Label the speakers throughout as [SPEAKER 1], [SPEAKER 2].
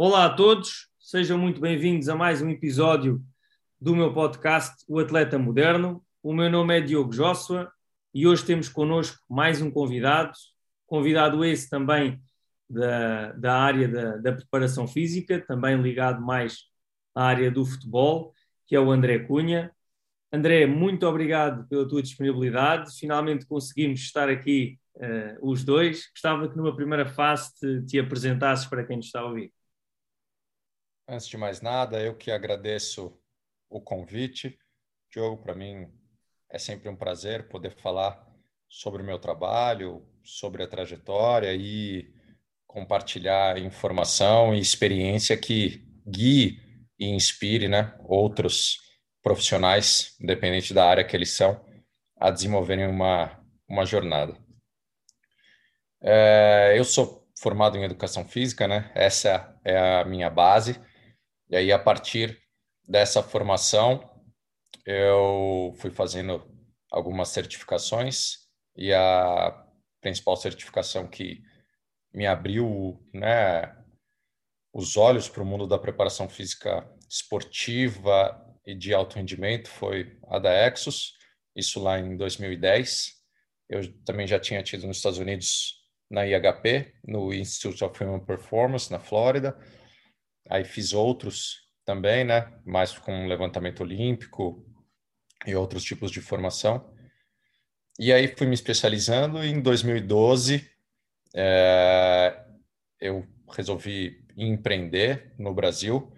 [SPEAKER 1] Olá a todos, sejam muito bem-vindos a mais um episódio do meu podcast O Atleta Moderno. O meu nome é Diogo Joshua e hoje temos connosco mais um convidado, convidado esse também da, da área da, da preparação física, também ligado mais à área do futebol, que é o André Cunha. André, muito obrigado pela tua disponibilidade. Finalmente conseguimos estar aqui uh, os dois. Gostava que numa primeira fase te, te apresentasses para quem nos está a ouvir.
[SPEAKER 2] Antes de mais nada, eu que agradeço o convite. Diogo, para mim é sempre um prazer poder falar sobre o meu trabalho, sobre a trajetória e compartilhar informação e experiência que guie e inspire né, outros profissionais, independente da área que eles são, a desenvolverem uma, uma jornada. É, eu sou formado em educação física, né? Essa é a minha base. E aí, a partir dessa formação, eu fui fazendo algumas certificações e a principal certificação que me abriu né, os olhos para o mundo da preparação física esportiva e de alto rendimento foi a da Exos, isso lá em 2010. Eu também já tinha tido nos Estados Unidos na IHP, no Institute of Human Performance, na Flórida, Aí fiz outros também, né? Mais com levantamento olímpico e outros tipos de formação. E aí fui me especializando e em 2012 é, eu resolvi empreender no Brasil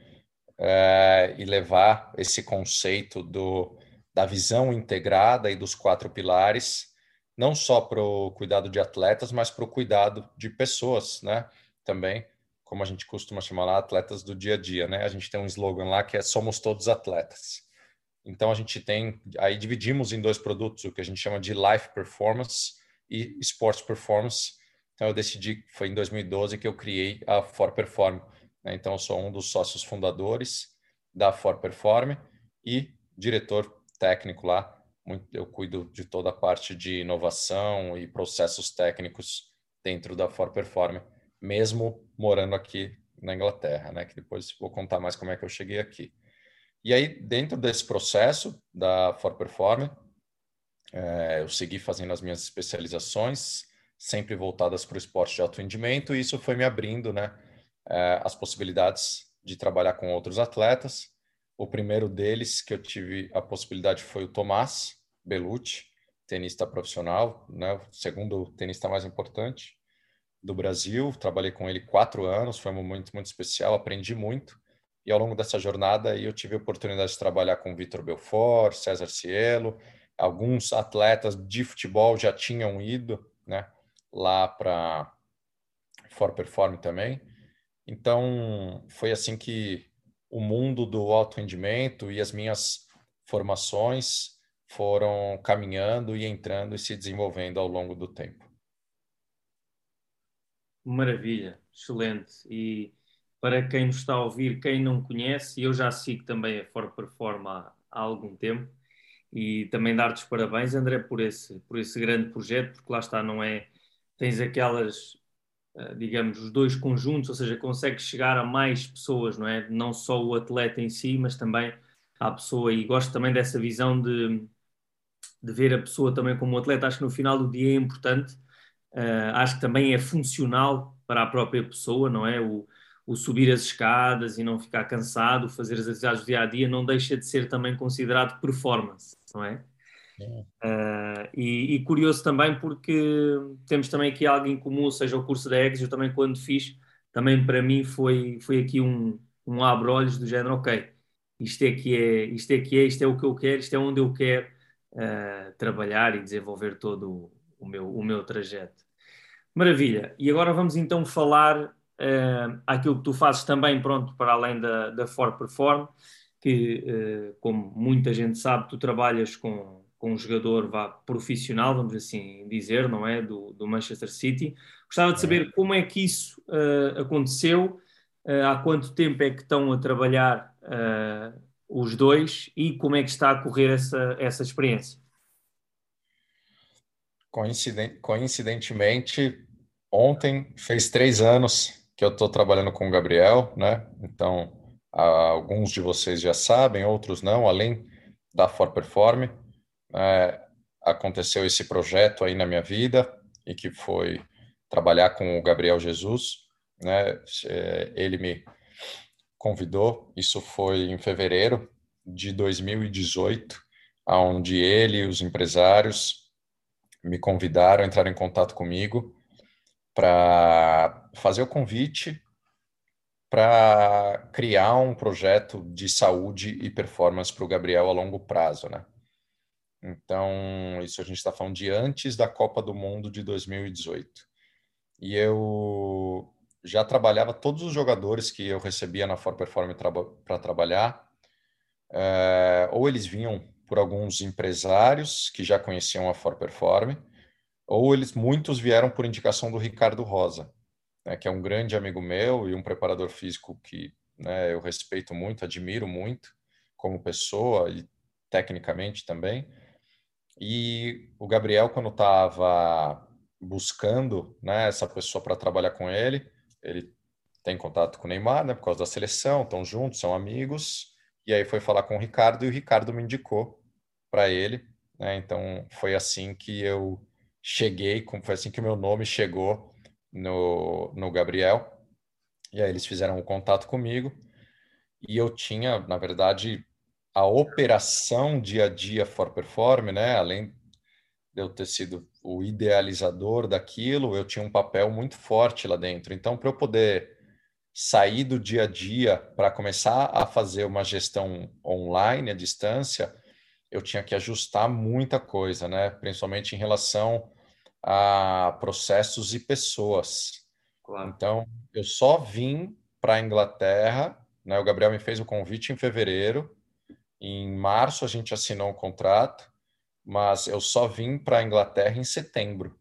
[SPEAKER 2] é, e levar esse conceito do, da visão integrada e dos quatro pilares, não só para o cuidado de atletas, mas para o cuidado de pessoas, né? Também como a gente costuma chamar lá, atletas do dia a dia, né? A gente tem um slogan lá que é somos todos atletas. Então a gente tem, aí dividimos em dois produtos, o que a gente chama de life performance e sports performance. Então eu decidi, foi em 2012 que eu criei a For Perform. Né? Então eu sou um dos sócios fundadores da For Perform e diretor técnico lá. Eu cuido de toda a parte de inovação e processos técnicos dentro da For Perform mesmo morando aqui na Inglaterra, né? Que depois vou contar mais como é que eu cheguei aqui. E aí, dentro desse processo da For Perform, é, eu segui fazendo as minhas especializações, sempre voltadas para o esporte de alto rendimento, e isso foi me abrindo, né? É, as possibilidades de trabalhar com outros atletas. O primeiro deles que eu tive a possibilidade foi o Tomás Belucci, tenista profissional, né? O segundo tenista mais importante do Brasil. Trabalhei com ele quatro anos, foi um momento muito especial, aprendi muito. E ao longo dessa jornada eu tive a oportunidade de trabalhar com Vitor Belfort, César Cielo, alguns atletas de futebol já tinham ido, né, lá para For Perform também. Então, foi assim que o mundo do alto rendimento e as minhas formações foram caminhando e entrando e se desenvolvendo ao longo do tempo.
[SPEAKER 1] Maravilha, excelente. E para quem nos está a ouvir, quem não conhece, eu já sigo também a For Perform há, algum tempo e também dar-te os parabéns, André, por esse, por esse grande projeto, porque lá está, não é? Tens aquelas, eh, digamos, os dois conjuntos, ou seja, consegues chegar a mais pessoas, não é? Não só o atleta em si, mas também a pessoa, e gosto também dessa visão de, de ver a pessoa também como atleta, acho que no final do dia é importante Uh, acho que também é funcional para a própria pessoa, não é? O, o, subir as escadas e não ficar cansado, fazer as atividades do dia a dia, não deixa de ser também considerado performance, não é? Uh, e, e, curioso também porque temos também aqui algo em comum, ou seja, o curso da EGS, eu também quando fiz, também para mim foi, foi aqui um, um abre-olhos do género, ok, isto é que é, isto é que é, isto é o que eu quero, isto é onde eu quero uh, trabalhar e desenvolver todo o meu, o meu trajeto. Maravilha. E agora vamos então falar uh, aquilo que tu fazes também, pronto, para além da, da For Perform, que, uh, como muita gente sabe, tu trabalhas com, com um jogador vá, profissional, vamos assim dizer, não é? Do, do Manchester City. Gostava de saber como é que isso uh, aconteceu, uh, há quanto tempo é que estão a trabalhar uh, os dois e como é que está a correr essa, essa experiência.
[SPEAKER 2] Coincident, coincidentemente, ontem fez três anos que eu estou trabalhando com o Gabriel, né? Então, alguns de vocês já sabem, outros não, além da For Perform, é, aconteceu esse projeto aí na minha vida e que foi trabalhar com o Gabriel Jesus, né? É, ele me convidou, isso foi em fevereiro de 2018, onde ele e os empresários me convidaram a entrar em contato comigo para fazer o convite para criar um projeto de saúde e performance para o Gabriel a longo prazo, né? Então, isso a gente está falando de antes da Copa do Mundo de 2018. E eu já trabalhava todos os jogadores que eu recebia na For Perform para trabalhar, é, ou eles vinham por alguns empresários que já conheciam a For Perform, ou eles muitos vieram por indicação do Ricardo Rosa, né, que é um grande amigo meu e um preparador físico que né, eu respeito muito, admiro muito como pessoa e tecnicamente também. E o Gabriel, quando estava buscando né, essa pessoa para trabalhar com ele, ele tem contato com o Neymar, né, por causa da seleção, estão juntos, são amigos. E aí foi falar com o Ricardo e o Ricardo me indicou para ele. Né, então foi assim que eu cheguei, foi assim que o meu nome chegou no, no Gabriel. E aí eles fizeram um contato comigo. E eu tinha, na verdade, a operação dia a dia for perform, né? Além de eu ter sido o idealizador daquilo, eu tinha um papel muito forte lá dentro. Então, para eu poder sair do dia a dia para começar a fazer uma gestão online à distância, eu tinha que ajustar muita coisa, né? Principalmente em relação a processos e pessoas. Claro. Então, eu só vim para a Inglaterra, né? O Gabriel me fez o convite em fevereiro. Em março a gente assinou um contrato mas eu só vim para a Inglaterra em setembro.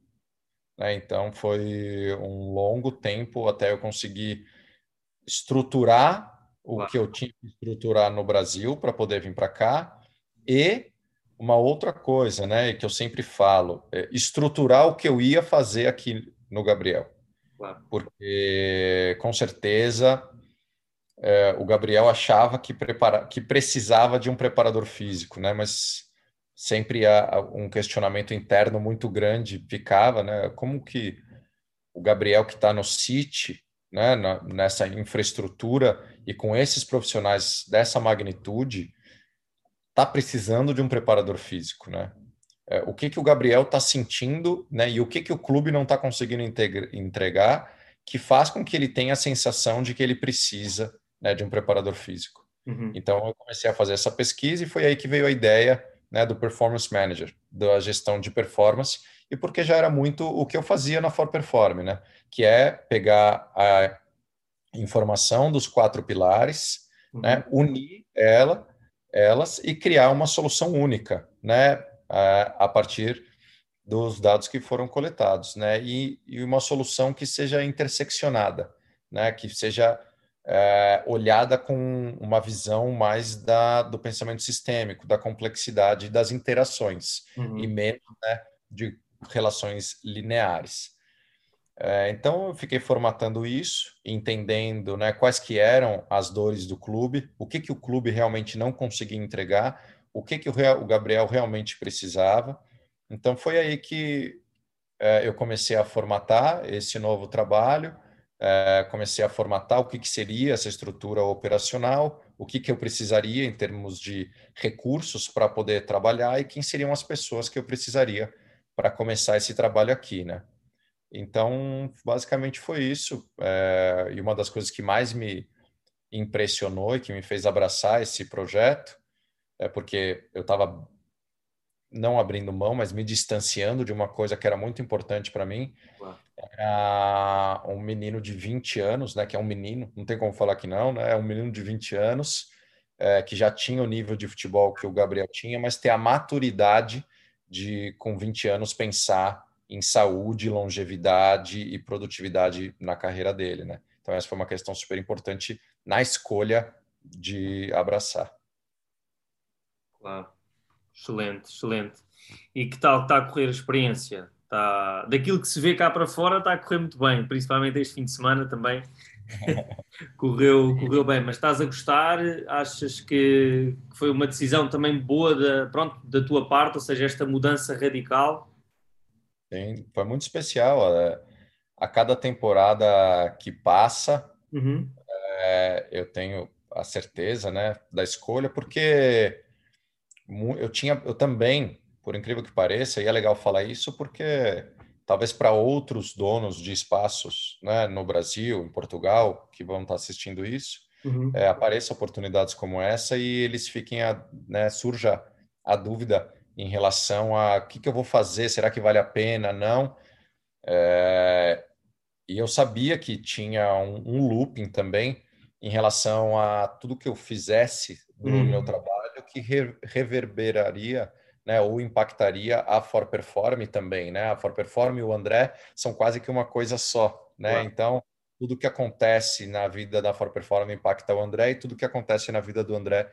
[SPEAKER 2] Né? Então foi um longo tempo até eu conseguir estruturar o que eu tinha que estruturar no Brasil para poder vir para cá e uma outra coisa, né, que eu sempre falo, é estruturar o que eu ia fazer aqui no Gabriel. Porque com certeza é, o Gabriel achava que, prepara, que precisava de um preparador físico, né? Mas sempre há um questionamento interno muito grande ficava, né? Como que o Gabriel que está no City, né, nessa infraestrutura e com esses profissionais dessa magnitude, está precisando de um preparador físico, né? É, o que que o Gabriel está sentindo, né? E o que que o clube não está conseguindo entregar, que faz com que ele tenha a sensação de que ele precisa né, de um preparador físico. Uhum. Então eu comecei a fazer essa pesquisa e foi aí que veio a ideia né, do Performance Manager, da gestão de performance, e porque já era muito o que eu fazia na For Perform, né, que é pegar a informação dos quatro pilares, uhum. né, unir ela, elas e criar uma solução única, né, a, partir dos dados que foram coletados, né, e, e uma solução que seja interseccionada, né, que seja é, olhada com uma visão mais da, do pensamento sistêmico, da complexidade das interações uhum. e menos né, de relações lineares. É, então eu fiquei formatando isso, entendendo né, quais que eram as dores do clube, o que que o clube realmente não conseguia entregar, o que que o, o Gabriel realmente precisava. Então foi aí que é, eu comecei a formatar esse novo trabalho é, comecei a formatar o que, que seria essa estrutura operacional, o que, que eu precisaria em termos de recursos para poder trabalhar e quem seriam as pessoas que eu precisaria para começar esse trabalho aqui, né? Então, basicamente foi isso. É, e uma das coisas que mais me impressionou e que me fez abraçar esse projeto é porque eu estava não abrindo mão, mas me distanciando de uma coisa que era muito importante para mim. Era um menino de 20 anos, né, que é um menino, não tem como falar que não, né, é um menino de 20 anos, é, que já tinha o nível de futebol que o Gabriel tinha, mas ter a maturidade de, com 20 anos, pensar em saúde, longevidade e produtividade na carreira dele, né? Então essa foi uma questão super importante na escolha de abraçar.
[SPEAKER 1] Claro. Excelente, excelente. E que tal está a correr a experiência? Tá, daquilo que se vê cá para fora está a correr muito bem, principalmente este fim de semana também. correu, correu bem, mas estás a gostar? Achas que foi uma decisão também boa da, pronto, da tua parte, ou seja, esta mudança radical?
[SPEAKER 2] Sim, foi muito especial. É, a cada temporada que passa, uhum. é, eu tenho a certeza né, da escolha, porque eu tinha, eu também por incrível que pareça, e é legal falar isso porque talvez para outros donos de espaços né, no Brasil, em Portugal, que vão estar assistindo isso, uhum. é, apareçam oportunidades como essa e eles fiquem, a, né, surja a dúvida em relação a o que, que eu vou fazer, será que vale a pena, não? É, e eu sabia que tinha um, um, looping também em relação a tudo que eu fizesse no uhum. meu trabalho que re, reverberaria né, ou impactaria a For Perform também, né? A For Perform e o André são quase que uma coisa só, né? Então, tudo que acontece na vida da For Perform impacta o André e tudo que acontece na vida do André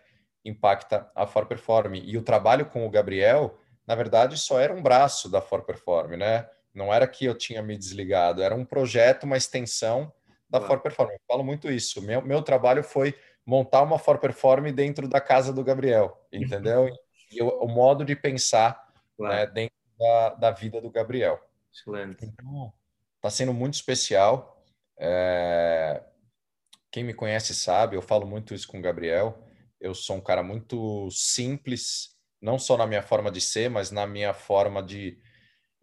[SPEAKER 2] impacta a For Perform. E o trabalho com o Gabriel, na verdade, só era um braço da For Perform, né? Não era que eu tinha me desligado, era um projeto, uma extensão da For Perform. Eu falo muito isso. Meu, meu trabalho foi montar uma For Perform dentro da casa do Gabriel, entendeu? e o, o modo de pensar claro. né, dentro da, da, vida do Gabriel.
[SPEAKER 1] Excelente.
[SPEAKER 2] Então, está sendo muito especial. É... Quem me conhece sabe, eu falo muito isso com o Gabriel. Eu sou um cara muito simples, não só na minha forma de ser, mas na minha forma de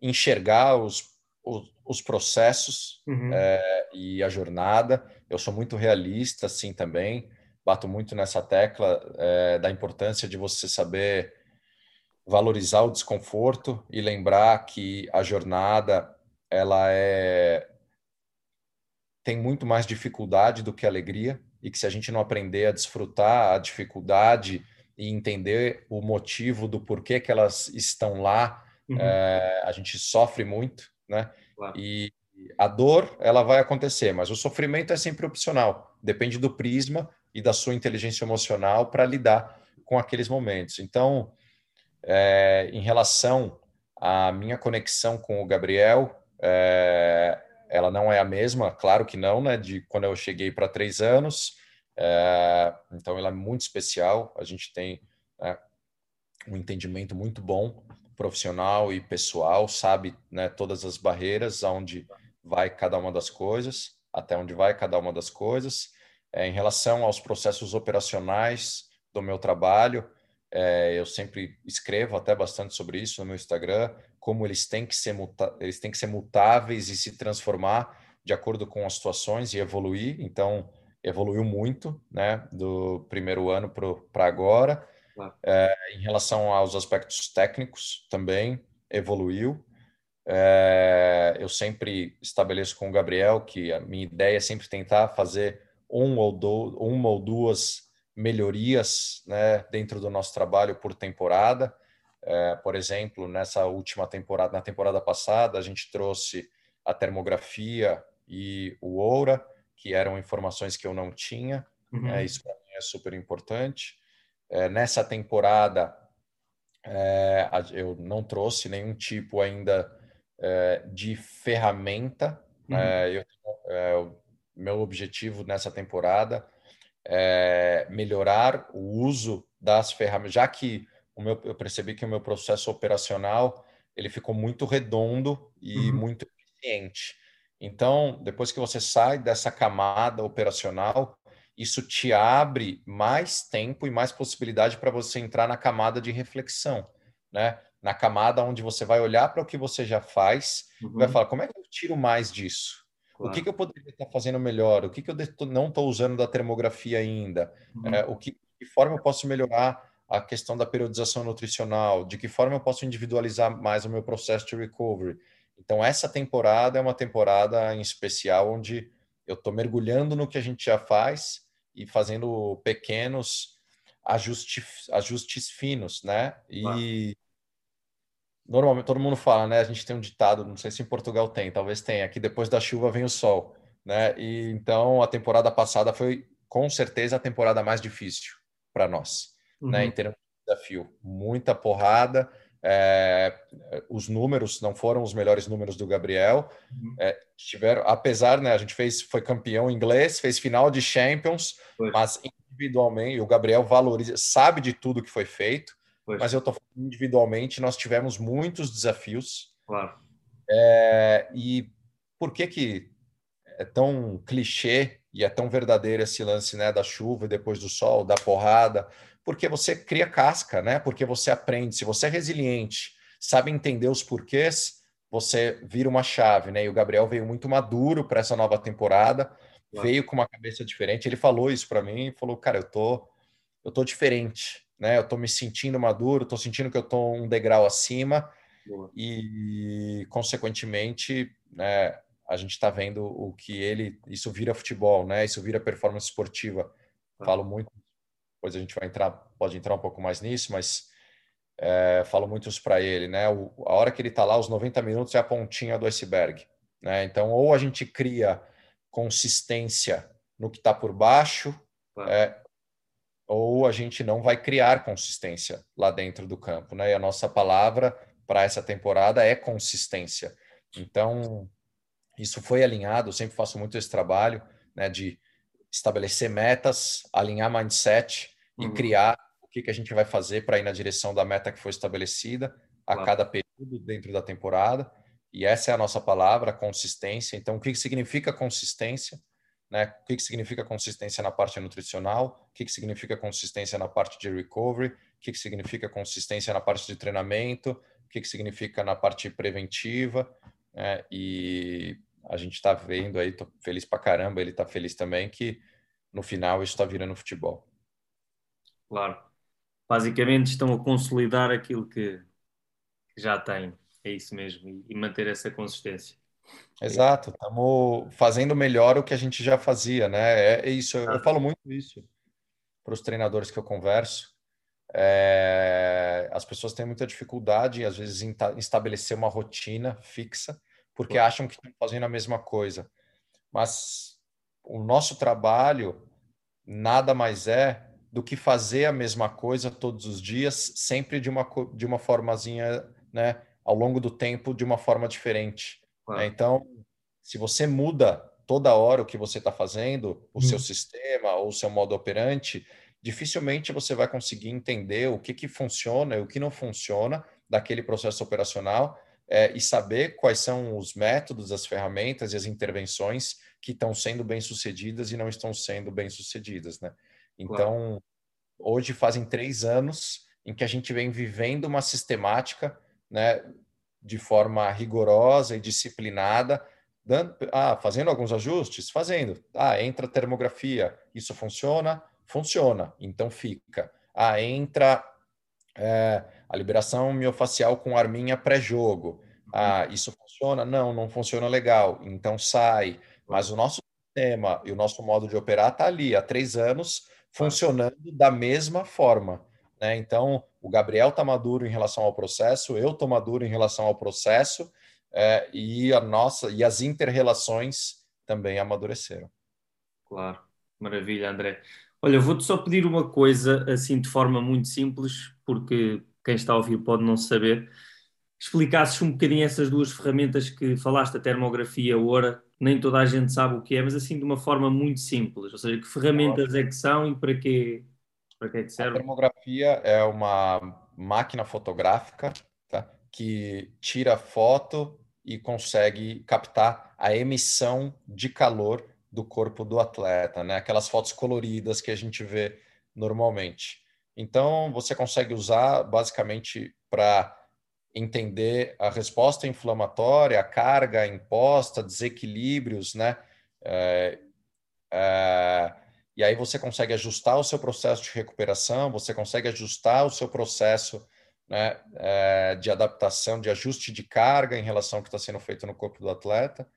[SPEAKER 2] enxergar os, os, os processos uhum. é, e a jornada. Eu sou muito realista, assim, também bato muito nessa tecla é, da importância de você saber valorizar o desconforto e lembrar que a jornada ela é tem muito mais dificuldade do que alegria e que se a gente não aprender a desfrutar a dificuldade e entender o motivo do porquê que elas estão lá, uhum. é, a gente sofre muito, né? Claro. E a dor ela vai acontecer, mas o sofrimento é sempre opcional, depende do prisma e da sua inteligência emocional para lidar com aqueles momentos. Então, é, em relação à minha conexão com o Gabriel, é, ela não é a mesma, claro que não, né? De quando eu cheguei para três anos. É, então, ela é muito especial. A gente tem né, um entendimento muito bom, profissional e pessoal, sabe né, todas as barreiras, aonde vai cada uma das coisas, até onde vai cada uma das coisas. É, em relação aos processos operacionais do meu trabalho, é, eu sempre escrevo até bastante sobre isso no meu Instagram, como eles têm que ser eles têm que ser mutáveis e se transformar de acordo com as situações e evoluir. Então, evoluiu muito, né, do primeiro ano para agora. É, em relação aos aspectos técnicos, também evoluiu. É, eu sempre estabeleço com o Gabriel que a minha ideia é sempre tentar fazer um ou do, uma ou duas melhorias né, dentro do nosso trabalho por temporada. É, por exemplo, nessa última temporada, na temporada passada, a gente trouxe a termografia e o Oura, que eram informações que eu não tinha. Uhum. É, isso para mim é super importante. É, nessa temporada, eu não trouxe nenhum tipo ainda de ferramenta. Uhum. É, eu, meu objetivo nessa temporada é melhorar o uso das ferramentas, já que o meu, eu percebi que o meu processo operacional ele ficou muito redondo e uhum. muito eficiente. Então, depois que você sai dessa camada operacional, isso te abre mais tempo e mais possibilidade para você entrar na camada de reflexão, né? Na camada onde você vai olhar para o que você já faz, uhum. vai falar como é que eu tiro mais disso? Claro. O que, que, eu poderia estar fazendo melhor? O que, que eu não estou usando da termografia ainda? Uhum. É, o que, de que forma eu posso melhorar a questão da periodização nutricional? De que forma eu posso individualizar mais o meu processo de recovery? Então, essa temporada é uma temporada em especial onde eu estou mergulhando no que a gente já faz e fazendo pequenos ajustes, ajustes finos, né? E normalmente todo mundo fala, né? A gente tem um ditado, não sei se em Portugal tem, talvez tenha, que depois da chuva vem o sol, né? E então a temporada passada foi com certeza a temporada mais difícil para nós? Uhum. né? Em termos de desafio, muita porrada, É, os números não foram os melhores números do Gabriel. Uhum. É, tiveram, apesar, né, a gente fez, foi campeão inglês, fez final de Champions, foi. mas individualmente o Gabriel valoriza, sabe de tudo que foi feito. Foi. Mas eu tô falando individualmente, nós tivemos muitos desafios.
[SPEAKER 1] Claro.
[SPEAKER 2] É, e por que que é tão clichê e é tão verdadeiro esse lance, né, da chuva e depois do sol, da porrada? Porque você cria casca, né? Porque você aprende. Se você é resiliente, sabe entender os porquês, você vira uma chave, né? E o Gabriel veio muito maduro para essa nova temporada, claro. veio com uma cabeça diferente. Ele falou isso para mim, falou: "Cara, eu tô eu tô diferente, né? Eu tô me sentindo maduro, tô sentindo que eu tô um degrau acima Boa. e consequentemente, né, a gente está vendo o que ele isso vira futebol, né? Isso vira performance esportiva. Falo muito depois a gente vai entrar, pode entrar um pouco mais nisso, mas é, falo muito isso para ele, né? O, a hora que ele está lá, os 90 minutos é a pontinha do iceberg, né? Então, ou a gente cria consistência no que está por baixo, é, ou a gente não vai criar consistência lá dentro do campo, né? E a nossa palavra para essa temporada é consistência. Então, isso foi alinhado, eu sempre faço muito esse trabalho, né, de estabelecer metas, alinhar mindset e uhum. criar o que, que a gente vai fazer para ir na direção da meta que foi estabelecida a claro. cada período dentro da temporada. E essa é a nossa palavra, consistência. Então, o que, que significa consistência? Né? O que, que significa consistência na parte nutricional? O que, que significa consistência na parte de recovery? O que, que significa consistência na parte de treinamento? O que, que significa na parte preventiva? É, e a gente está vendo aí, tô feliz para caramba, ele está feliz também, que no final isso está virando futebol.
[SPEAKER 1] Claro. Basicamente estão a consolidar aquilo que, que já têm. É isso mesmo. E, e manter essa consistência.
[SPEAKER 2] Exato. Estamos fazendo melhor o que a gente já fazia, né? É, é isso. Eu, eu falo muito isso para os treinadores que eu converso. É, as pessoas têm muita dificuldade, às vezes, em, em estabelecer uma rotina fixa, porque acham que estão fazendo a mesma coisa. Mas o nosso trabalho nada mais é do que fazer a mesma coisa todos os dias, sempre de uma, de uma formazinha, né, ao longo do tempo, de uma forma diferente. Claro. Né? Então, se você muda toda hora o que você está fazendo, o hum. seu sistema ou o seu modo operante, dificilmente você vai conseguir entender o que, que funciona e o que não funciona daquele processo operacional é, e saber quais são os métodos, as ferramentas e as intervenções que estão sendo bem sucedidas e não estão sendo bem sucedidas, né? Então, claro. hoje fazem três anos em que a gente vem vivendo uma sistemática, né, de forma rigorosa e disciplinada, dando, ah, fazendo alguns ajustes, fazendo. Ah, entra termografia, isso funciona? Funciona, então fica. Ah, entra é, a liberação miofacial com arminha pré-jogo. Uhum. Ah, isso funciona? Não, não funciona legal, então sai. Mas o nosso sistema e o nosso modo de operar está ali há três anos funcionando da mesma forma. Né? Então, o Gabriel está maduro em relação ao processo, eu estou maduro em relação ao processo, é, e a nossa e as interrelações também amadureceram.
[SPEAKER 1] Claro, maravilha, André. Olha, vou-te só pedir uma coisa, assim, de forma muito simples, porque quem está a ouvir pode não saber. Explicasses um bocadinho essas duas ferramentas que falaste, a termografia a hora, nem toda a gente sabe o que é, mas assim de uma forma muito simples. Ou seja, que ferramentas é que são e para quê, para que é que serve?
[SPEAKER 2] A termografia é uma máquina fotográfica tá? que tira foto e consegue captar a emissão de calor do corpo do atleta, né? Aquelas fotos coloridas que a gente vê normalmente. Então, você consegue usar basicamente para entender a resposta inflamatória, a carga imposta, desequilíbrios, né? É, é, e aí você consegue ajustar o seu processo de recuperação, você consegue ajustar o seu processo né, é, de adaptação, de ajuste de carga em relação ao que está sendo feito no corpo do atleta.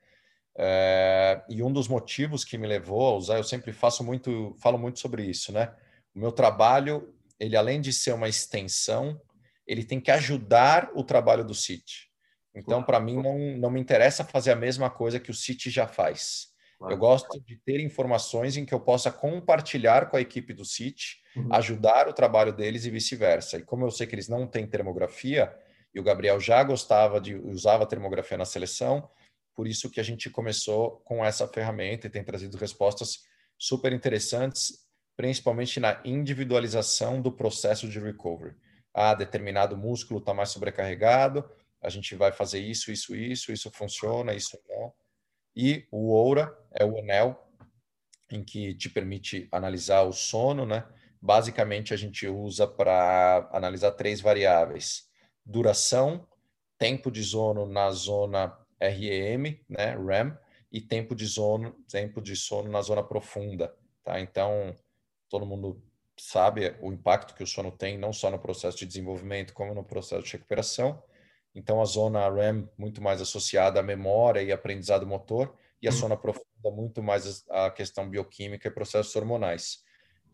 [SPEAKER 2] É, e um dos motivos que me levou a usar, eu sempre faço muito, falo muito sobre isso, né? O meu trabalho, ele além de ser uma extensão ele tem que ajudar o trabalho do City. Então, para mim, não, não me interessa fazer a mesma coisa que o City já faz. Eu gosto de ter informações em que eu possa compartilhar com a equipe do City, uhum. ajudar o trabalho deles e vice-versa. E como eu sei que eles não têm termografia, e o Gabriel já gostava de usava termografia na seleção, por isso que a gente começou com essa ferramenta e tem trazido respostas super interessantes, principalmente na individualização do processo de recovery. Ah, determinado músculo está mais sobrecarregado, a gente vai fazer isso, isso, isso, isso funciona, isso não. E o Oura é o anel em que te permite analisar o sono, né? Basicamente a gente usa para analisar três variáveis: duração, tempo de sono na zona REM, né, REM, e tempo de sono, tempo de sono na zona profunda, tá? Então, todo mundo sabe o impacto que o sono tem não só no processo de desenvolvimento como no processo de recuperação. Então, a zona REM muito mais associada à memória e aprendizado motor, e a hum. zona profunda muito mais a questão bioquímica e processos hormonais.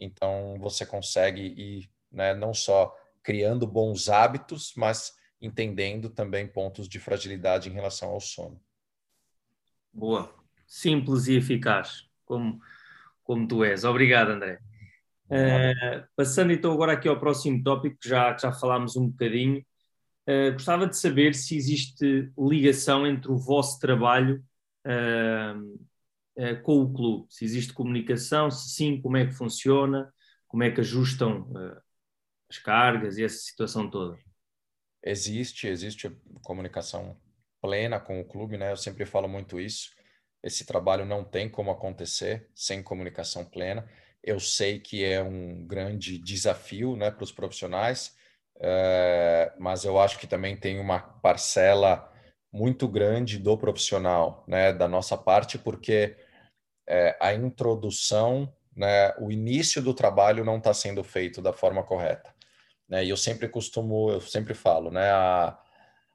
[SPEAKER 2] Então, você consegue ir né, não só criando bons hábitos, mas entendendo também pontos de fragilidade em relação ao sono.
[SPEAKER 1] Boa. Simples e eficaz, como, como tu és. Obrigado, André. Uh, passando então agora aqui ao próximo tópico, já, já falámos um bocadinho, uh, gostava de saber se existe ligação entre o vosso trabalho uh, com o clube, se existe comunicação, se sim, como é que funciona, como é que ajustam as cargas e essa situação toda.
[SPEAKER 2] Existe, existe comunicação plena com o clube, né? Eu sempre falo muito isso. Esse trabalho não tem como acontecer sem comunicação plena. Eu sei que é um grande desafio, né, para os profissionais, é, mas eu acho que também tem uma parcela muito grande do profissional, né, da nossa parte, porque é, a introdução, né, o início do trabalho não está sendo feito da forma correta. Né? E eu sempre costumo, eu sempre falo, né, a,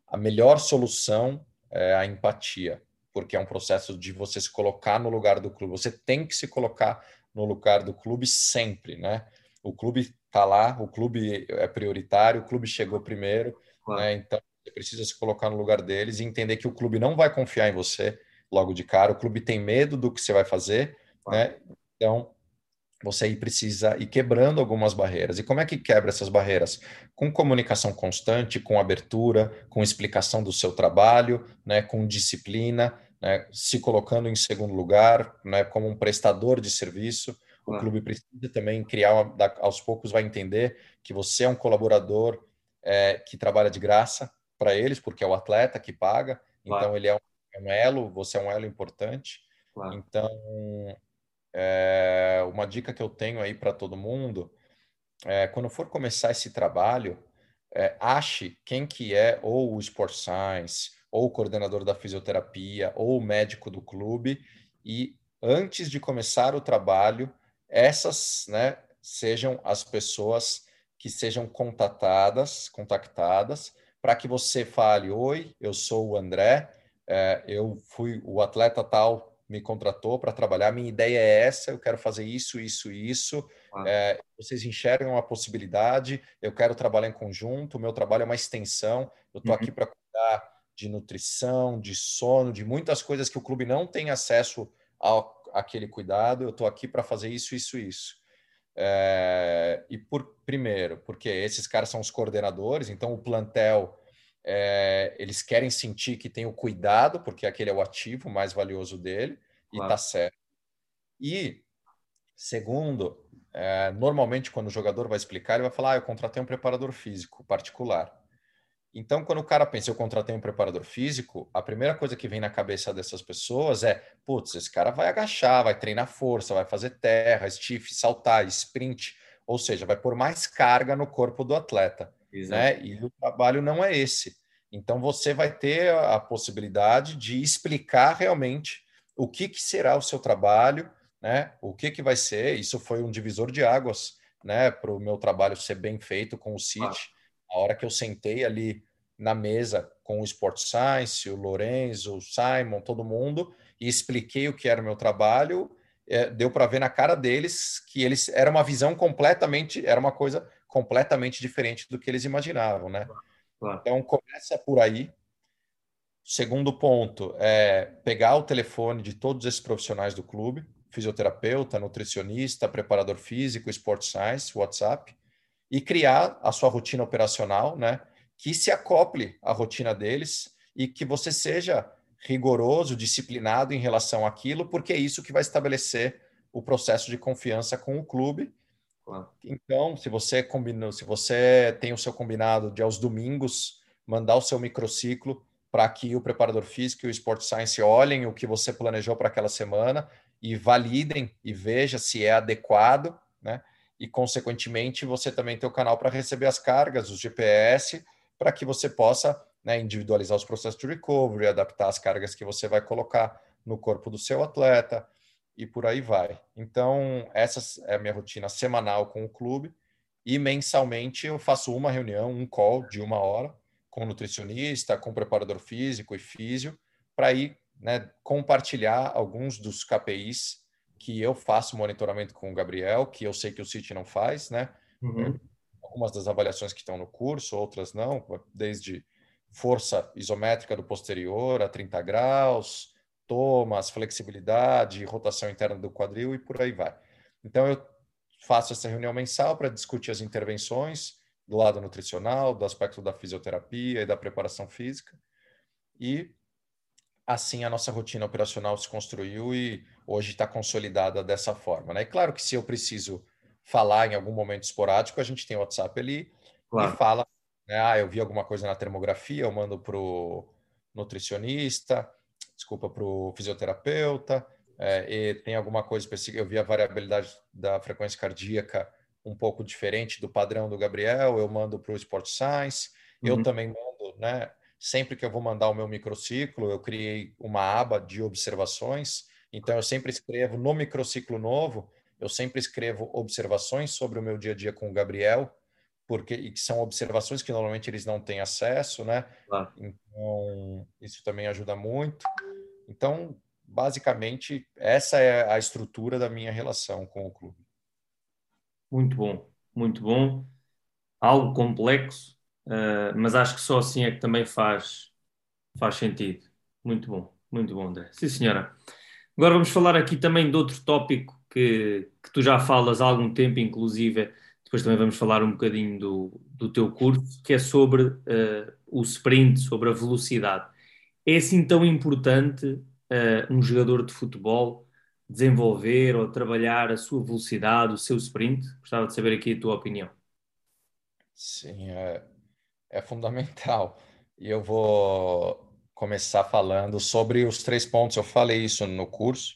[SPEAKER 2] a melhor solução é a empatia, porque é um processo de você se colocar no lugar do clube. Você tem que se colocar no lugar do clube sempre, né? O clube está lá, o clube é prioritário, o clube chegou primeiro, claro. né? Então você precisa se colocar no lugar deles e entender que o clube não vai confiar em você logo de cara. O clube tem medo do que você vai fazer, claro. né? Então você aí precisa ir quebrando algumas barreiras. E como é que quebra essas barreiras? Com comunicação constante, com abertura, com explicação do seu trabalho, né, com disciplina, né, se colocando em segundo lugar, né, como um prestador de serviço. O clube precisa também criar, aos poucos vai entender que você é um colaborador é, que trabalha de graça para eles, porque é o atleta que paga, claro. então ele é um, é um elo, você é um elo importante. Claro. Então, é, uma dica que eu tenho aí para todo mundo é quando for começar esse trabalho, é, ache quem que é ou o Sport Science, ou o coordenador da fisioterapia, ou o médico do clube, e antes de começar o trabalho, essas né, sejam as pessoas que sejam contatadas, contactadas, para que você fale: Oi, eu sou o André, é, eu fui o atleta tal me contratou para trabalhar, minha ideia é essa, eu quero fazer isso, isso, isso. Ah. É, vocês enxergam a possibilidade, eu quero trabalhar em conjunto, o meu trabalho é uma extensão, eu estou uhum. aqui para cuidar de nutrição, de sono, de muitas coisas que o clube não tem acesso ao aquele cuidado, eu estou aqui para fazer isso, isso, isso. É, e por primeiro, porque esses caras são os coordenadores, então o plantel é, eles querem sentir que tem o cuidado, porque aquele é o ativo mais valioso dele, e está certo. E, segundo, é, normalmente quando o jogador vai explicar, ele vai falar: ah, eu contratei um preparador físico particular. Então, quando o cara pensa, eu contratei um preparador físico, a primeira coisa que vem na cabeça dessas pessoas é: putz, esse cara vai agachar, vai treinar força, vai fazer terra, stiff, saltar, sprint, ou seja, vai pôr mais carga no corpo do atleta. Né? E o trabalho não é esse. Então você vai ter a possibilidade de explicar realmente o que, que será o seu trabalho, né? O que, que vai ser. Isso foi um divisor de águas, né? Para o meu trabalho ser bem feito com o City. Ah. A hora que eu sentei ali na mesa com o Sport Science, o Lorenzo, o Simon, todo mundo, e expliquei o que era o meu trabalho, é, deu para ver na cara deles que eles era uma visão completamente, era uma coisa completamente diferente do que eles imaginavam, né? Claro. Então começa por aí. Segundo ponto é pegar o telefone de todos esses profissionais do clube, fisioterapeuta, nutricionista, preparador físico, sport science, WhatsApp, e criar a sua rotina operacional, né? que se acople à rotina deles e que você seja rigoroso, disciplinado em relação àquilo, porque é isso que vai estabelecer o processo de confiança com o clube. Claro. Então, se você combinou, se você tem o seu combinado de aos domingos mandar o seu microciclo para que o preparador físico e o Sport Science olhem o que você planejou para aquela semana e validem e veja se é adequado, né? E consequentemente você também tem o canal para receber as cargas, os GPS, para que você possa né, individualizar os processos de recovery, adaptar as cargas que você vai colocar no corpo do seu atleta e por aí vai. Então, essa é a minha rotina semanal com o clube e mensalmente eu faço uma reunião, um call de uma hora com nutricionista, com preparador físico e físio, para ir né, compartilhar alguns dos KPIs que eu faço monitoramento com o Gabriel, que eu sei que o City não faz, né? Uhum. Algumas das avaliações que estão no curso, outras não, desde força isométrica do posterior a 30 graus, tomas, flexibilidade, rotação interna do quadril e por aí vai. Então eu faço essa reunião mensal para discutir as intervenções do lado nutricional, do aspecto da fisioterapia e da preparação física. E assim a nossa rotina operacional se construiu e hoje está consolidada dessa forma. Né? E claro que se eu preciso falar em algum momento esporádico, a gente tem o WhatsApp ali claro. e fala, né? ah, eu vi alguma coisa na termografia, eu mando para o nutricionista, desculpa, para o fisioterapeuta, é, e tem alguma coisa específica, eu vi a variabilidade da frequência cardíaca um pouco diferente do padrão do Gabriel, eu mando para o Sport Science, uhum. eu também mando, né? Sempre que eu vou mandar o meu microciclo, eu criei uma aba de observações. Então, eu sempre escrevo no microciclo novo, eu sempre escrevo observações sobre o meu dia a dia com o Gabriel, porque são observações que normalmente eles não têm acesso, né? Claro. Então, isso também ajuda muito. Então, basicamente, essa é a estrutura da minha relação com o clube.
[SPEAKER 1] Muito bom, muito bom. Algo complexo, Uh, mas acho que só assim é que também faz, faz sentido. Muito bom, muito bom, André. Sim, senhora. Agora vamos falar aqui também de outro tópico que, que tu já falas há algum tempo, inclusive, depois também vamos falar um bocadinho do, do teu curso, que é sobre uh, o sprint, sobre a velocidade. É assim tão importante uh, um jogador de futebol desenvolver ou trabalhar a sua velocidade, o seu sprint? Gostava de saber aqui a tua opinião.
[SPEAKER 2] Sim, é, é fundamental. E eu vou começar falando sobre os três pontos. Eu falei isso no curso.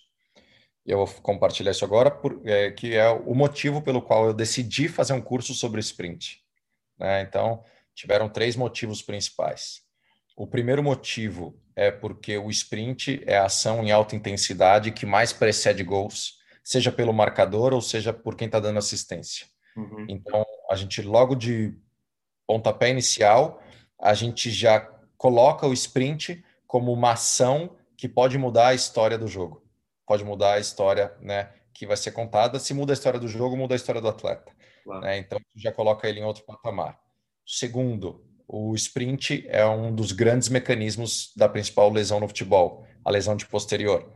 [SPEAKER 2] Eu vou compartilhar isso agora, por, é, que é o motivo pelo qual eu decidi fazer um curso sobre sprint. Né? Então, tiveram três motivos principais. O primeiro motivo é porque o sprint é a ação em alta intensidade que mais precede gols, seja pelo marcador ou seja por quem está dando assistência. Uhum. Então, a gente logo de pontapé inicial, a gente já coloca o sprint como uma ação que pode mudar a história do jogo. Pode mudar a história né, que vai ser contada. Se muda a história do jogo, muda a história do atleta. Claro. Né? Então, já coloca ele em outro patamar. Segundo, o sprint é um dos grandes mecanismos da principal lesão no futebol, a lesão de posterior.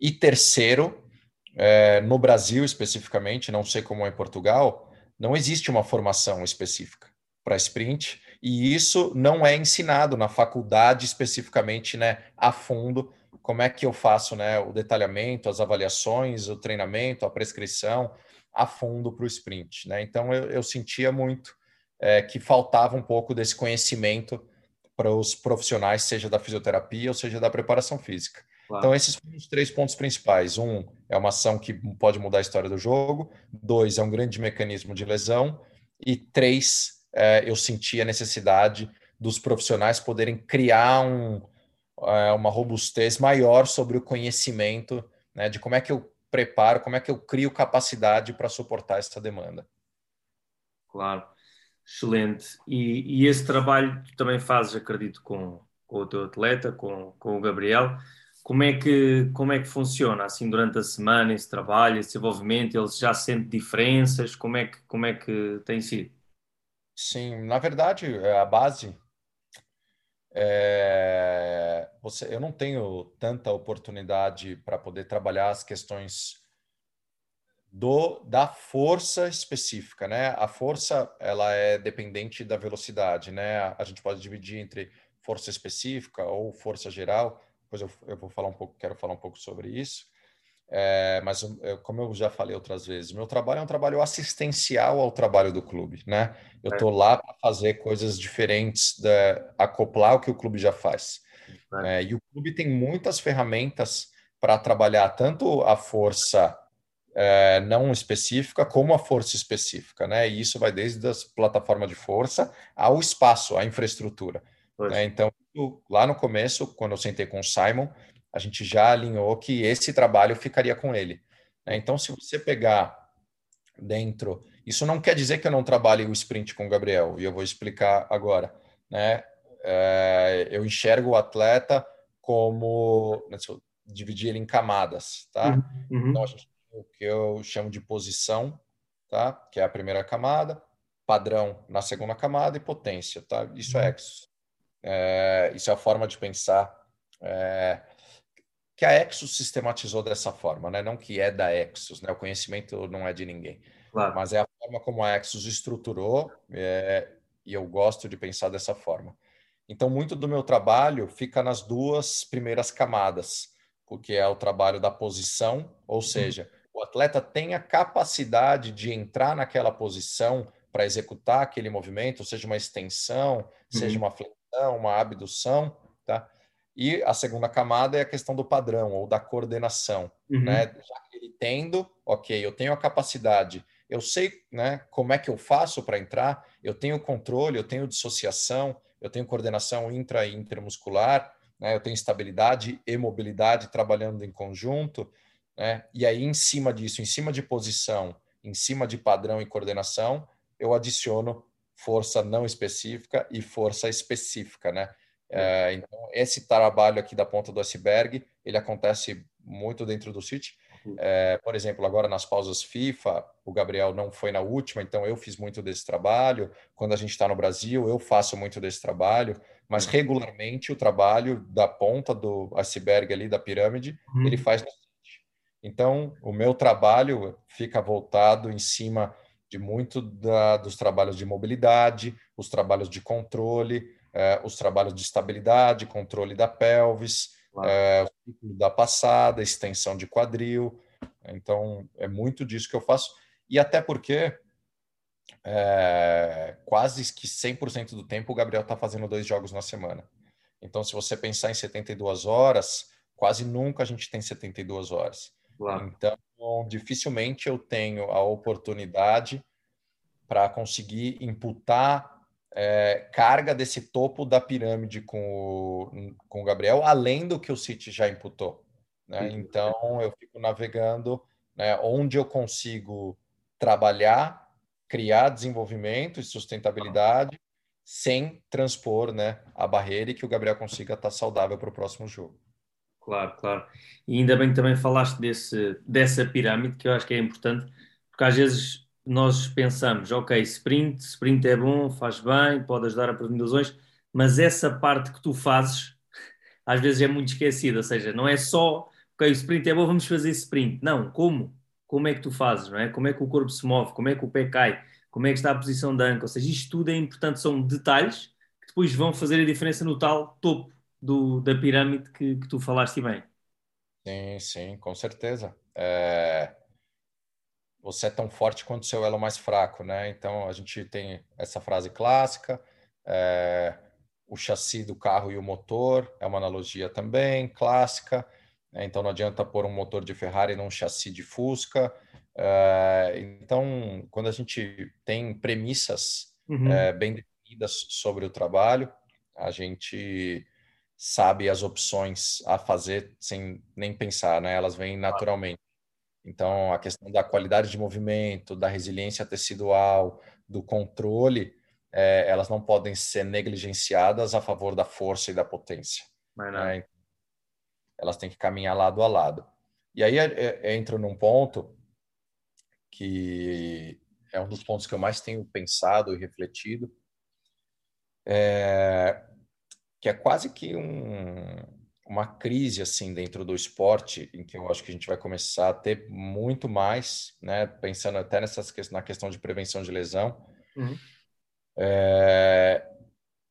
[SPEAKER 2] E terceiro, é, no Brasil especificamente, não sei como é em Portugal, não existe uma formação específica para sprint, e isso não é ensinado na faculdade especificamente, né, a fundo, como é que eu faço, né, o detalhamento, as avaliações, o treinamento, a prescrição a fundo para o sprint, né? Então eu, eu sentia muito é, que faltava um pouco desse conhecimento para os profissionais, seja da fisioterapia ou seja da preparação física. Claro. Então, esses foram os três pontos principais. Um, é uma ação que pode mudar a história do jogo. Dois, é um grande mecanismo de lesão. E três, eu senti a necessidade dos profissionais poderem criar um, é, uma robustez maior sobre o conhecimento né, de como é que eu preparo, como é que eu crio capacidade para suportar essa demanda.
[SPEAKER 1] Claro, excelente. E, e, esse trabalho tu também fazes, acredito, com, com o teu atleta, com, com o Gabriel. Como é, que, como é que funciona assim durante a semana esse trabalho, esse desenvolvimento? Eles já sentem diferenças? Como é que, como é que tem sido?
[SPEAKER 2] Sim, na verdade, é a base. É, você, eu não tenho tanta oportunidade para poder trabalhar as questões do da força específica, né? A força ela é dependente da velocidade, né? A gente pode dividir entre força específica ou força geral. Depois eu, eu vou falar um pouco, quero falar um pouco sobre isso. É, mas eu, como eu já falei outras vezes, meu trabalho é um trabalho assistencial ao trabalho do clube, né? Eu estou lá para fazer coisas diferentes, da, acoplar o que o clube já faz. É, e o clube tem muitas ferramentas para trabalhar tanto a força é, não específica como a força específica, né? E isso vai desde as plataformas de força ao espaço, à infraestrutura. Né? Então, lá no começo, quando eu sentei com o Simon, a gente já alinhou que esse trabalho ficaria com ele. Né? Então, se você pegar dentro, isso não quer dizer que eu não trabalhe o sprint com o Gabriel, e eu vou explicar agora. Né? É, eu enxergo o atleta como né, dividir ele em camadas, tá? Uhum. uhum. Então, a gente tem o que eu chamo de posição, tá? Que é a primeira camada, padrão na segunda camada e potência, tá? Isso é uhum. É, isso é a forma de pensar é, que a Exos sistematizou dessa forma, né? Não que é da Exos, né? O conhecimento não é de ninguém, claro. mas é a forma como a Exos estruturou é, e eu gosto de pensar dessa forma. Então, muito do meu trabalho fica nas duas primeiras camadas, porque é o trabalho da posição, ou uhum. seja, o atleta tem a capacidade de entrar naquela posição para executar aquele movimento, seja uma extensão, uhum. seja uma flexão, uma abdução, tá? E a segunda camada é a questão do padrão ou da coordenação, uhum. né? Já que ele tendo, ok, eu tenho a capacidade, eu sei, né, como é que eu faço para entrar, eu tenho controle, eu tenho dissociação, eu tenho coordenação intra e intermuscular, né? Eu tenho estabilidade e mobilidade trabalhando em conjunto, né? E aí em cima disso, em cima de posição, em cima de padrão e coordenação, eu adiciono força não específica e força específica, né? É, então, esse trabalho aqui da ponta do iceberg, ele acontece muito dentro do City. Uhum. É, por exemplo, agora nas pausas FIFA, o Gabriel não foi na última, então eu fiz muito desse trabalho. Quando a gente está no Brasil, eu faço muito desse trabalho, mas uhum. regularmente o trabalho da ponta do iceberg ali, da pirâmide, uhum. ele faz no City. Então, o meu trabalho fica voltado em cima de muito da, dos trabalhos de mobilidade, os trabalhos de controle, os trabalhos de estabilidade, controle da pelvis, claro. é, da passada, extensão de quadril. Então, é muito disso que eu faço. E até porque é, quase que 100% do tempo o Gabriel está fazendo dois jogos na semana. Então, se você pensar em 72 horas, quase nunca a gente tem 72 horas. Claro. Então, dificilmente eu tenho a oportunidade para conseguir imputar é, carga desse topo da pirâmide com o, com o Gabriel, além do que o City já imputou. Né? Então, eu fico navegando né, onde eu consigo trabalhar, criar desenvolvimento e sustentabilidade sem transpor né, a barreira e que o Gabriel consiga estar saudável para o próximo jogo.
[SPEAKER 1] Claro, claro. E ainda bem que também falaste desse, dessa pirâmide, que eu acho que é importante, porque às vezes nós pensamos, ok, sprint, sprint é bom, faz bem, pode ajudar a prevenir lesões, mas essa parte que tu fazes às vezes é muito esquecida, ou seja, não é só, ok, o sprint é bom, vamos fazer sprint. Não, como? Como é que tu fazes, não é? Como é que o corpo se move, como é que o pé cai, como é que está a posição da anca, ou seja, isto tudo é importante, são detalhes que depois vão fazer a diferença no tal topo do, da pirâmide que, que tu falaste bem.
[SPEAKER 2] Sim, sim, com certeza. É você é tão forte quanto o seu elo mais fraco, né? Então a gente tem essa frase clássica, é, o chassi do carro e o motor é uma analogia também clássica. Né? Então não adianta pôr um motor de Ferrari num chassi de Fusca. É, então quando a gente tem premissas uhum. é, bem definidas sobre o trabalho, a gente sabe as opções a fazer sem nem pensar, né? Elas vêm naturalmente. Então, a questão da qualidade de movimento, da resiliência tecidual, do controle, é, elas não podem ser negligenciadas a favor da força e da potência. Né? Elas têm que caminhar lado a lado. E aí é, é, entro num ponto que é um dos pontos que eu mais tenho pensado e refletido, é, que é quase que um, uma crise assim dentro do esporte, em que eu acho que a gente vai começar a ter muito mais, né? Pensando até nessas, na questão de prevenção de lesão. Uhum. É,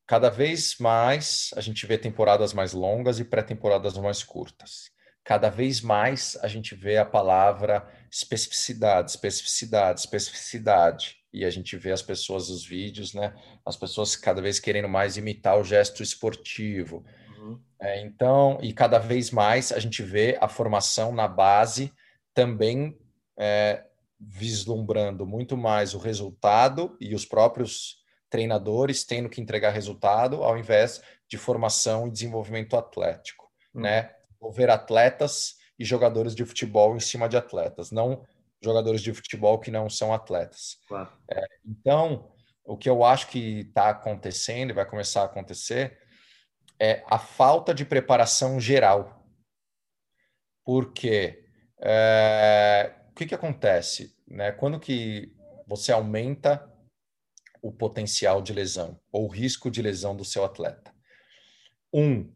[SPEAKER 2] cada vez mais a gente vê temporadas mais longas e pré-temporadas mais curtas. Cada vez mais a gente vê a palavra especificidade, especificidade, especificidade. E a gente vê as pessoas, os vídeos, né? As pessoas cada vez querendo mais imitar o gesto esportivo. Uhum. É, então, e cada vez mais a gente vê a formação na base também é, vislumbrando muito mais o resultado e os próprios treinadores tendo que entregar resultado ao invés de formação e desenvolvimento atlético, uhum. né? Envolver atletas e jogadores de futebol em cima de atletas, não jogadores de futebol que não são atletas. Claro. É, então, o que eu acho que está acontecendo e vai começar a acontecer é a falta de preparação geral. Porque é, o que, que acontece? Né? Quando que você aumenta o potencial de lesão ou o risco de lesão do seu atleta? Um,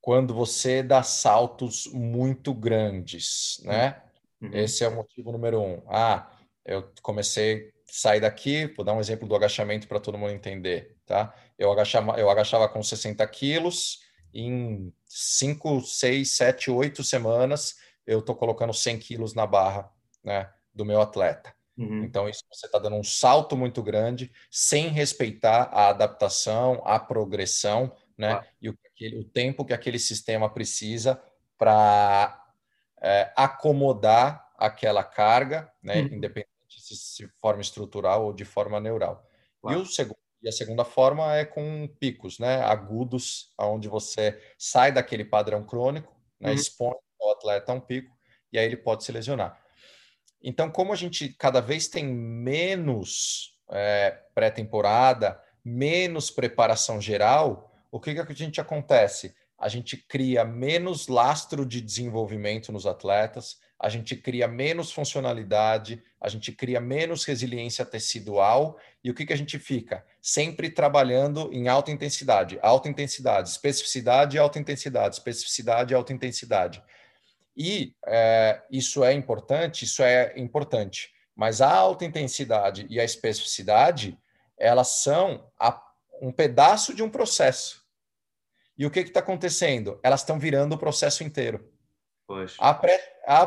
[SPEAKER 2] quando você dá saltos muito grandes, né? Uhum. Esse é o motivo número um. Ah, eu comecei a sair daqui, vou dar um exemplo do agachamento para todo mundo entender, tá? Eu agachava, eu agachava com 60 quilos, em 5, 6, 7, 8 semanas, eu estou colocando 100 quilos na barra né, do meu atleta. Uhum. Então, isso você está dando um salto muito grande, sem respeitar a adaptação, a progressão, né? Ah. E o, o, tempo que aquele sistema precisa para é, acomodar aquela carga, né? Uhum. Independente se, se forma estrutural ou de forma neural. Ah. E, o segundo, e a segunda forma é com picos, né? Agudos, onde você sai daquele padrão crônico, né? Uhum. expõe o atleta a um pico, e aí ele pode se lesionar. Então, como a gente cada vez tem menos é, pré-temporada, menos preparação geral, o que, que a gente acontece? A gente cria menos lastro de desenvolvimento nos atletas, a gente cria menos funcionalidade, a gente cria menos resiliência tecidual e o que, que a gente fica? Sempre trabalhando em alta intensidade, alta intensidade, especificidade alta intensidade, especificidade alta intensidade. E é, isso é importante, isso é importante. Mas a alta intensidade e a especificidade, elas são a, um pedaço de um processo. E o que está acontecendo? Elas estão virando o processo inteiro. Pois. A, pré,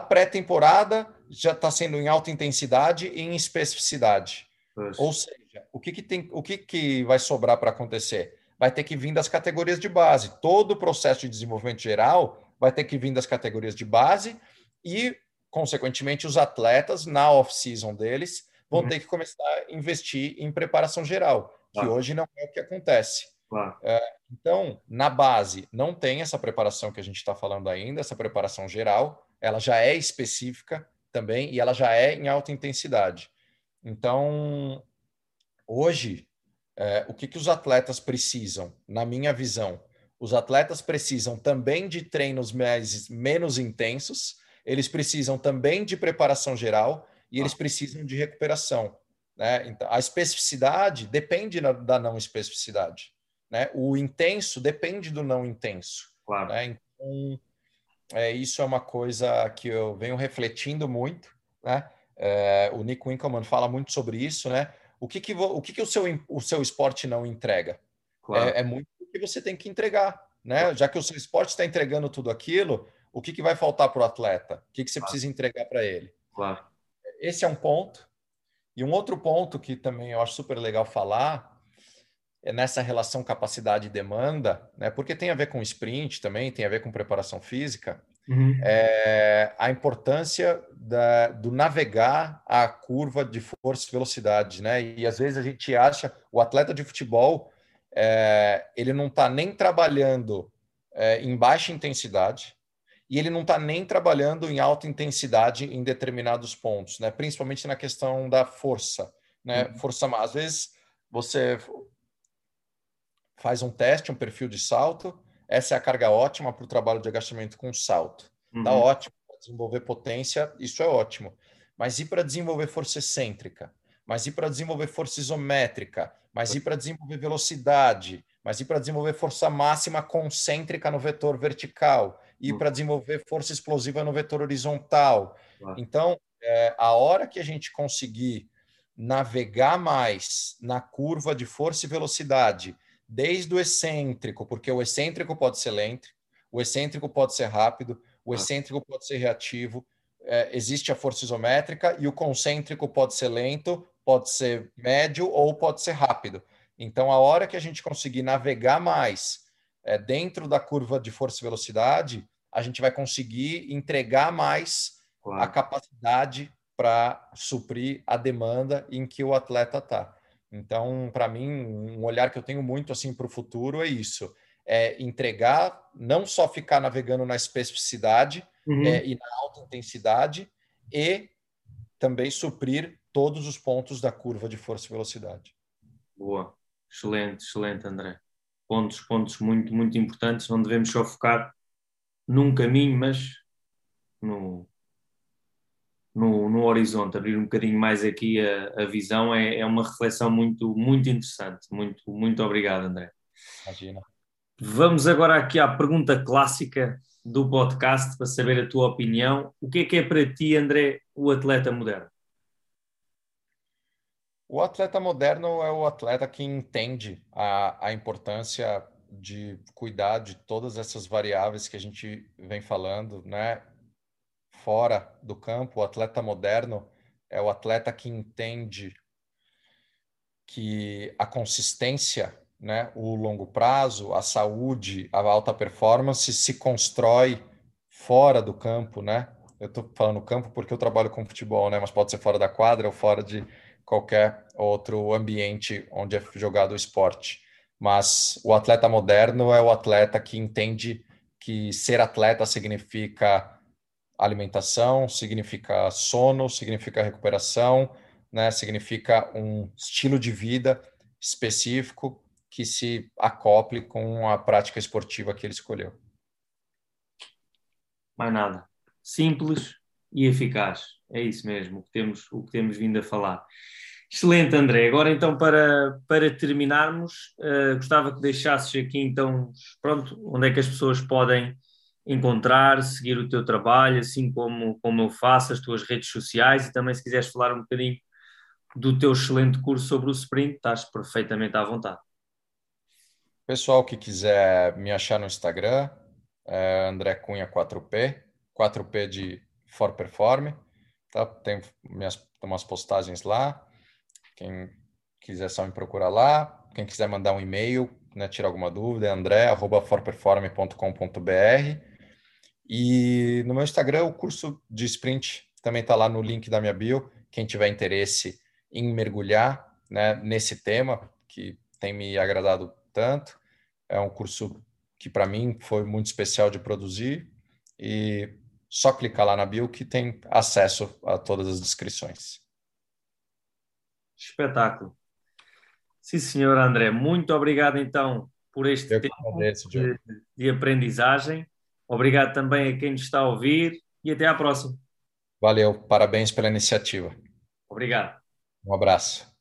[SPEAKER 2] pré-temporada já está sendo em alta intensidade e em especificidade. Pois. Ou seja, o que, que tem, o que, que vai sobrar para acontecer? Vai ter que vir das categorias de base. Todo o processo de desenvolvimento geral vai ter que vir das categorias de base e, consequentemente, os atletas, na off-season deles, vão uhum. ter que começar a investir em preparação geral, que claro. hoje não é o que acontece. Claro. É, então, na base, não tem essa preparação que a gente está falando ainda, essa preparação geral, ela já é específica também e ela já é em alta intensidade. Então, hoje, é, o que, que os atletas precisam, na minha visão? Os atletas precisam também de treinos mais, menos intensos, eles precisam também de preparação geral e eles ah. precisam de recuperação. Né? Então, a especificidade depende da não especificidade. Né? O intenso depende do não intenso. Claro. Né? Então, é, isso é uma coisa que eu venho refletindo muito. Né? É, o Nico Winkelmann fala muito sobre isso. Né? O que, que, o, que, que o, seu, o seu esporte não entrega? Claro. É, é muito que você tem que entregar, né? Já que o seu esporte está entregando tudo aquilo, o que, que vai faltar para o atleta? O que, que você claro. precisa entregar para ele? Claro. Esse é um ponto. E um outro ponto que também eu acho super legal falar nessa relação capacidade e demanda, né? Porque tem a ver com sprint também, tem a ver com preparação física. Uhum. É, a importância da, do navegar a curva de força e velocidade, né? E às vezes a gente acha o atleta de futebol é, ele não está nem trabalhando é, em baixa intensidade e ele não está nem trabalhando em alta intensidade em determinados pontos, né? principalmente na questão da força. Né? Uhum. Força, às vezes você faz um teste, um perfil de salto, essa é a carga ótima para o trabalho de agachamento com salto. Está uhum. ótimo para desenvolver potência, isso é ótimo. Mas e para desenvolver força excêntrica? Mas e para desenvolver força isométrica? mas ir para desenvolver velocidade, mas ir para desenvolver força máxima concêntrica no vetor vertical, ir para desenvolver força explosiva no vetor horizontal. Então, é, a hora que a gente conseguir navegar mais na curva de força e velocidade, desde o excêntrico, porque o excêntrico pode ser lento, o excêntrico pode ser rápido, o excêntrico pode ser reativo, é, existe a força isométrica e o concêntrico pode ser lento, pode ser médio ou pode ser rápido. Então, a hora que a gente conseguir navegar mais é, dentro da curva de força e velocidade, a gente vai conseguir entregar mais claro. a capacidade para suprir a demanda em que o atleta está. Então, para mim, um olhar que eu tenho muito assim para o futuro é isso: é entregar, não só ficar navegando na especificidade uhum. é, e na alta intensidade, e também suprir todos os pontos da curva de força e velocidade.
[SPEAKER 1] Boa. Excelente, excelente, André. Pontos, pontos muito, muito importantes. Não devemos só focar num caminho, mas no, no, no horizonte. Abrir um bocadinho mais aqui a, a visão é, é uma reflexão muito, muito interessante. Muito, muito obrigado, André.
[SPEAKER 2] Imagina.
[SPEAKER 1] Vamos agora aqui à pergunta clássica do podcast para saber a tua opinião. O que é que é para ti, André, o atleta moderno?
[SPEAKER 2] O atleta moderno é o atleta que entende a, a importância de cuidar de todas essas variáveis que a gente vem falando, né? Fora do campo, o atleta moderno é o atleta que entende que a consistência, né, o longo prazo, a saúde, a alta performance se constrói fora do campo, né? Eu estou falando campo porque eu trabalho com futebol, né? Mas pode ser fora da quadra ou fora de, qualquer outro ambiente onde é jogado o esporte. Mas o atleta moderno é o atleta que entende que ser atleta significa alimentação, significa sono, significa recuperação, né? significa um estilo de vida específico que se acople com a prática esportiva que ele escolheu.
[SPEAKER 1] Mais nada. Simples e eficaz. É isso mesmo, o que temos, o que temos vindo a falar. Excelente, André. Agora, então, para, para terminarmos, uh, gostava que deixasses aqui, então, pronto, onde é que as pessoas podem encontrar, seguir o teu trabalho, assim como, como eu faço, as tuas redes sociais e também, se quiseres falar um bocadinho do teu excelente curso sobre o sprint, estás perfeitamente à vontade.
[SPEAKER 2] Pessoal que quiser me achar no Instagram, é André Cunha 4P, 4P de For Perform, tá? Tem minhas umas postagens lá. Quem quiser só me procurar lá. Quem quiser mandar um e-mail, né, tirar alguma dúvida, é andré.forperform.com.br. E no meu Instagram, o curso de sprint também está lá no link da minha bio. Quem tiver interesse em mergulhar né, nesse tema, que tem me agradado tanto, é um curso que para mim foi muito especial de produzir. E só clicar lá na bio que tem acesso a todas as descrições.
[SPEAKER 1] Espetáculo. Sim, senhor André, muito obrigado então por este
[SPEAKER 2] Eu
[SPEAKER 1] tempo
[SPEAKER 2] agradeço,
[SPEAKER 1] de, de aprendizagem. Obrigado também a quem nos está a ouvir e até à próxima.
[SPEAKER 2] Valeu, parabéns pela iniciativa.
[SPEAKER 1] Obrigado.
[SPEAKER 2] Um abraço.